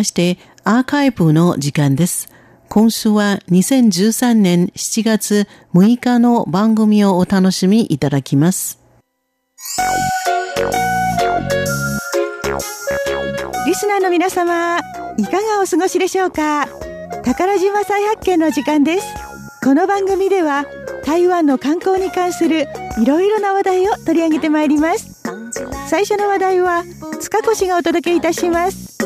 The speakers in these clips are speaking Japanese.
ましてアーカイブの時間です。今週は2013年7月6日の番組をお楽しみいただきます。リスナーの皆様、いかがお過ごしでしょうか？宝島再発見の時間です。この番組では台湾の観光に関するいろいろな話題を取り上げてまいります。最初の話題は塚越がお届けいたします。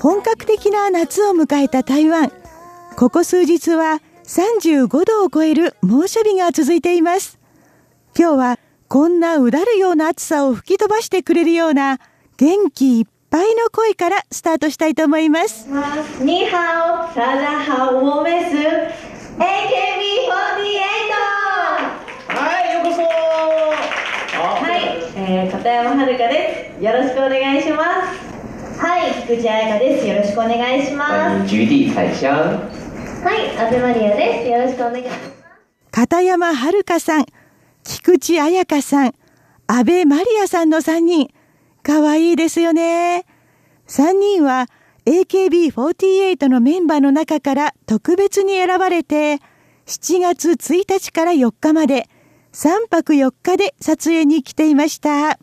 本格的な夏を迎えた台湾。ここ数日は35度を超える猛暑日が続いています。今日はこんなうだるような暑さを吹き飛ばしてくれるような元気いっぱいの声からスタートしたいと思います。你好、大家好、我们是 AKB48 はいようこそはい、えー、片山遥ですよろしくお願いしますはい菊池彩香です。よろしくお願いします。菊地彩香はい阿部マリアです。よろしくお願いします。片山遥さん菊池彩香さん阿部マリアさんの3人。かわいいですよね。3人は AKB48 のメンバーの中から特別に選ばれて、7月1日から4日まで3泊4日で撮影に来ていました。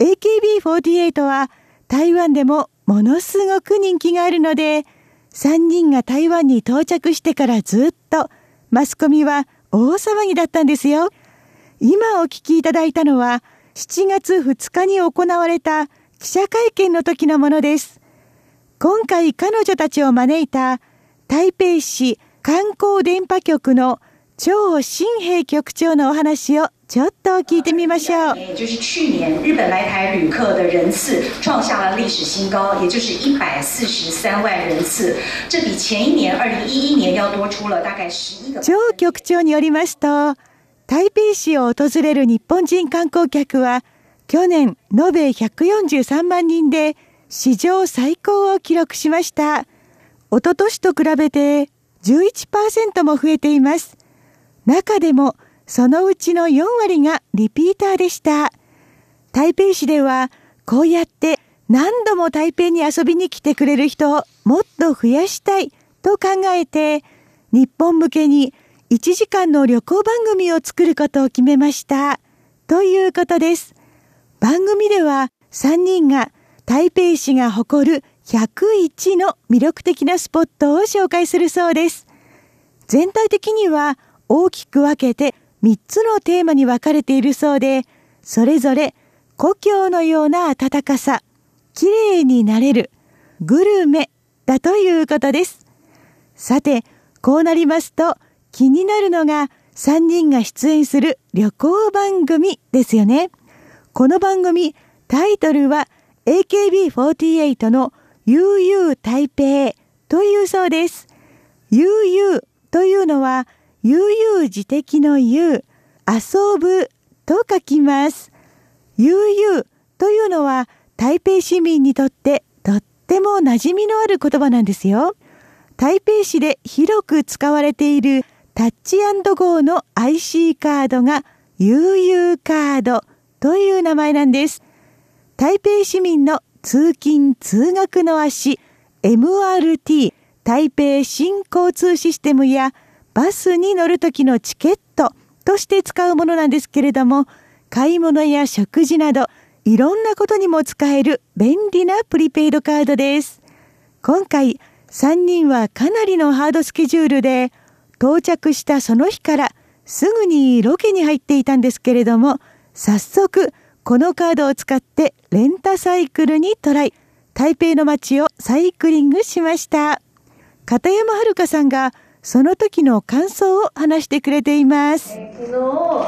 AKB48 は台湾でもものすごく人気があるので、3人が台湾に到着してからずっとマスコミは大騒ぎだったんですよ。今お聞きいただいたのは7月2日に行われた記者会見の時のものです。今回彼女たちを招いた台北市観光電波局の張新平局長のお話をちょっと聞いてみましょう。就是去年日本来台旅客的人次创下了历史新高，也就是一百四十三万人次，这比前一年二零一一年要多出了大概十一个。張局長によりますと、台北市を訪れる日本人観光客は去年延べ143万人で史上最高を記録しました。おととしと比べて11%も増えています。中でもそのうちの4割がリピーターでした。台北市ではこうやって何度も台北に遊びに来てくれる人をもっと増やしたいと考えて日本向けに1時間の旅行番組を作ることを決めました。ということです。番組では3人が台北市が誇る101の魅力的なスポットを紹介するそうです。全体的には大きく分けて3つのテーマに分かれているそうで、それぞれ故郷のような暖かさ、綺麗になれる、グルメだということです。さて、こうなりますと気になるのが3人が出演する旅行番組ですよね。この番組、タイトルは AKB48 の悠々台北というそうです。悠々というのは悠々自適の悠、遊ぶと書きます。悠々というのは台北市民にとってとっても馴染みのある言葉なんですよ。台北市で広く使われているタッチゴーの IC カードが悠々カードという名前なんです。台北市民の通勤通学の足 MRT 台北新交通システムやバスに乗る時のチケットとして使うものなんですけれども買い物や食事などいろんなことにも使える便利なプリペイドカードです。今回3人はかなりのハードスケジュールで到着したその日からすぐにロケに入っていたんですけれども早速このカードを使ってレンタサイクルにトライ。台北の街をサイクリングしました。片山遥さんがその時の感想を話してくれています。昨日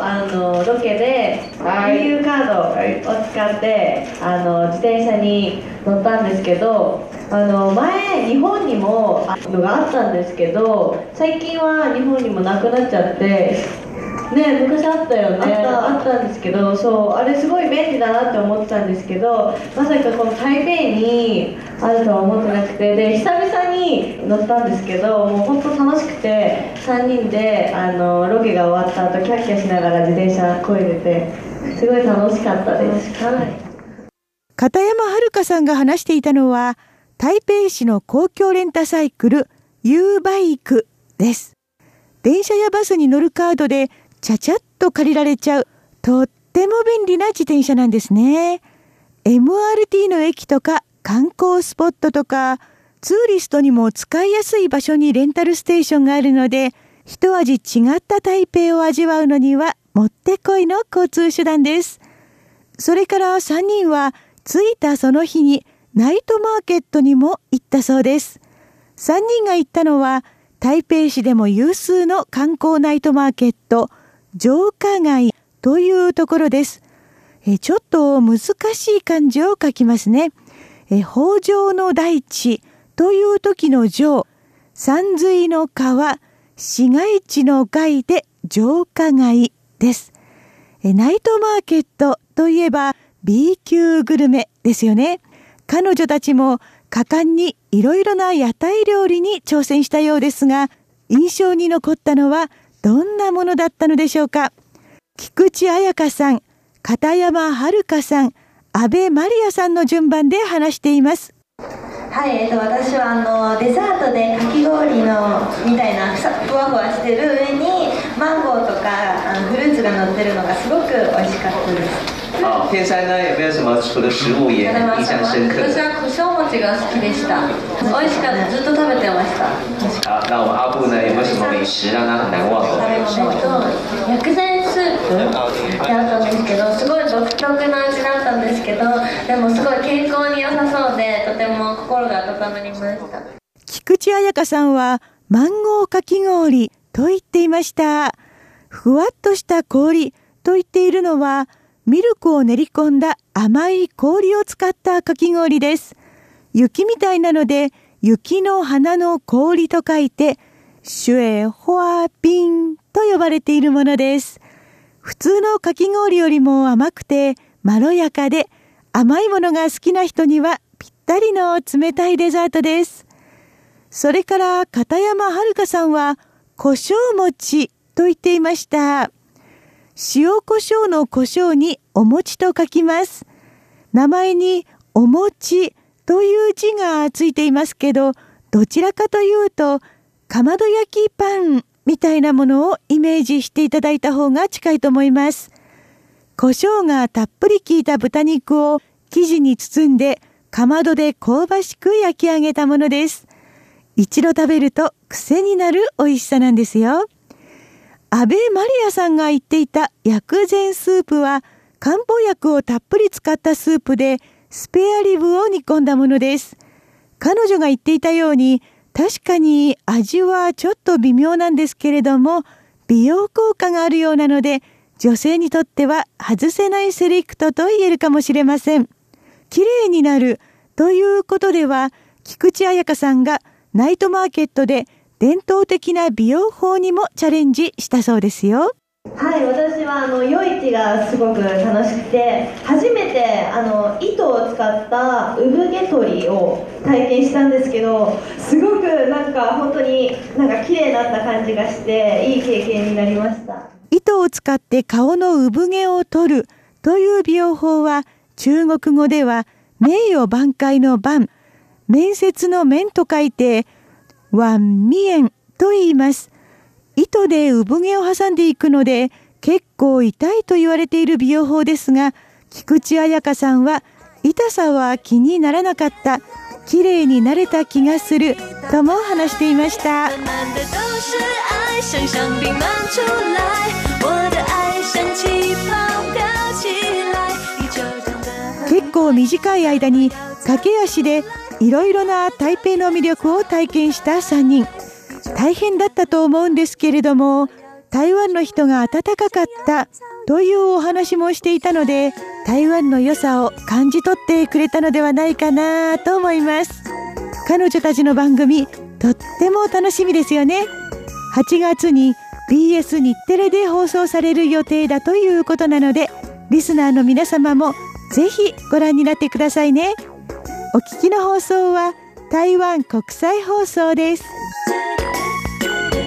あのロケで EU カードを使って、あの自転車に乗ったんですけど、あの前日本にもあのがあったんですけど、最近は日本にもなくなっちゃって。ね昔あったよねあったんですけどそうあれすごい便利だなって思ってたんですけどまさかこの台北にあるとは思ってなくてで久々に乗ったんですけどもう本当楽しくて3人であのロケが終わった後キャッキャしながら自転車こいでてすごい楽しかったです。はい。片山遥さんが話していたのは、台北市の公共レンタサイクル U バイクです。電車やバスに乗るカードでちゃちゃっと借りられちゃう、とっても便利な自転車なんですね。MRT の駅とか観光スポットとか、ツーリストにも使いやすい場所にレンタルステーションがあるので、一味違った台北を味わうのにはもってこいの交通手段です。それから3人は着いたその日にナイトマーケットにも行ったそうです。3人が行ったのは台北市でも有数の観光ナイトマーケット、城下街というところです。えちょっと難しい漢字を書きますね。え北条の大地という時の城、山水の川、市街地の街で城下街です。えナイトマーケットといえば B 級グルメですよね。彼女たちも果敢にいろいろな屋台料理に挑戦したようですが、印象に残ったのはどんなものだったのでしょうか？菊池彩香さん、片山遥さん、安倍マリアさんの順番で話しています。はい、えっと、私はあのデザートでかき氷のみたいなふわふわしてる上にマンゴーとかあのフルーツが乗ってるのがすごく美味しかったです。好，天山呢有没有什么除了食物也印象深刻？私は胡椒餅が好きでした。美味しかった。ずっと食べてました。好，那我们阿布呢有没有什么美食让他很難忘的？薬膳スープってあったんですけど、すごい独特な味だったんですけど、でもすごい健康に良さそうで、とても心が温まりました。菊池彩香さんはマンゴーかき氷と言っていました。ふわっとした氷と言っているのはミルクを練り込んだ甘い氷を使ったかき氷です。雪みたいなので、雪の花の氷と書いて、シュエホアピンと呼ばれているものです。普通のかき氷よりも甘くて、まろやかで、甘いものが好きな人にはぴったりの冷たいデザートです。それから片山遥さんは、胡椒餅と言っていました。塩胡椒の胡椒にお餅と書きます。名前にお餅という字がついていますけど、どちらかというと、かまど焼きパンみたいなものをイメージしていただいた方が近いと思います。胡椒がたっぷり効いた豚肉を生地に包んで、かまどで香ばしく焼き上げたものです。一度食べると癖になる美味しさなんですよ。安倍マリアさんが言っていた薬膳スープは漢方薬をたっぷり使ったスープでスペアリブを煮込んだものです。彼女が言っていたように確かに味はちょっと微妙なんですけれども美容効果があるようなので女性にとっては外せないセレクトと言えるかもしれません。綺麗になるということでは菊池彩香さんがナイトマーケットで伝統的な美容法にもチャレンジしたそうですよ。はい私はあの夜市がすごく楽しくて初めてあの糸を使った産毛取りを体験したんですけどすごくなんか本当になんか綺麗になった感じがしていい経験になりました糸を使って顔の産毛を取るという美容法は中国語では名誉挽回の番面接の面と書いてワンミエンと言います。糸で産毛を挟んでいくので結構痛いと言われている美容法ですが、菊池彩香さんは痛さは気にならなかった。綺麗になれた気がするとも話していました。結構短い間に駆け足でいろいろな台北の魅力を体験した3人。大変だったと思うんですけれども台湾の人が温かかったというお話もしていたので台湾の良さを感じ取ってくれたのではないかなと思います。彼女たちの番組とっても楽しみですよね。8月に BS 日テレで放送される予定だということなのでリスナーの皆様もぜひご覧になってくださいね。お聞きの放送は台湾国際放送です。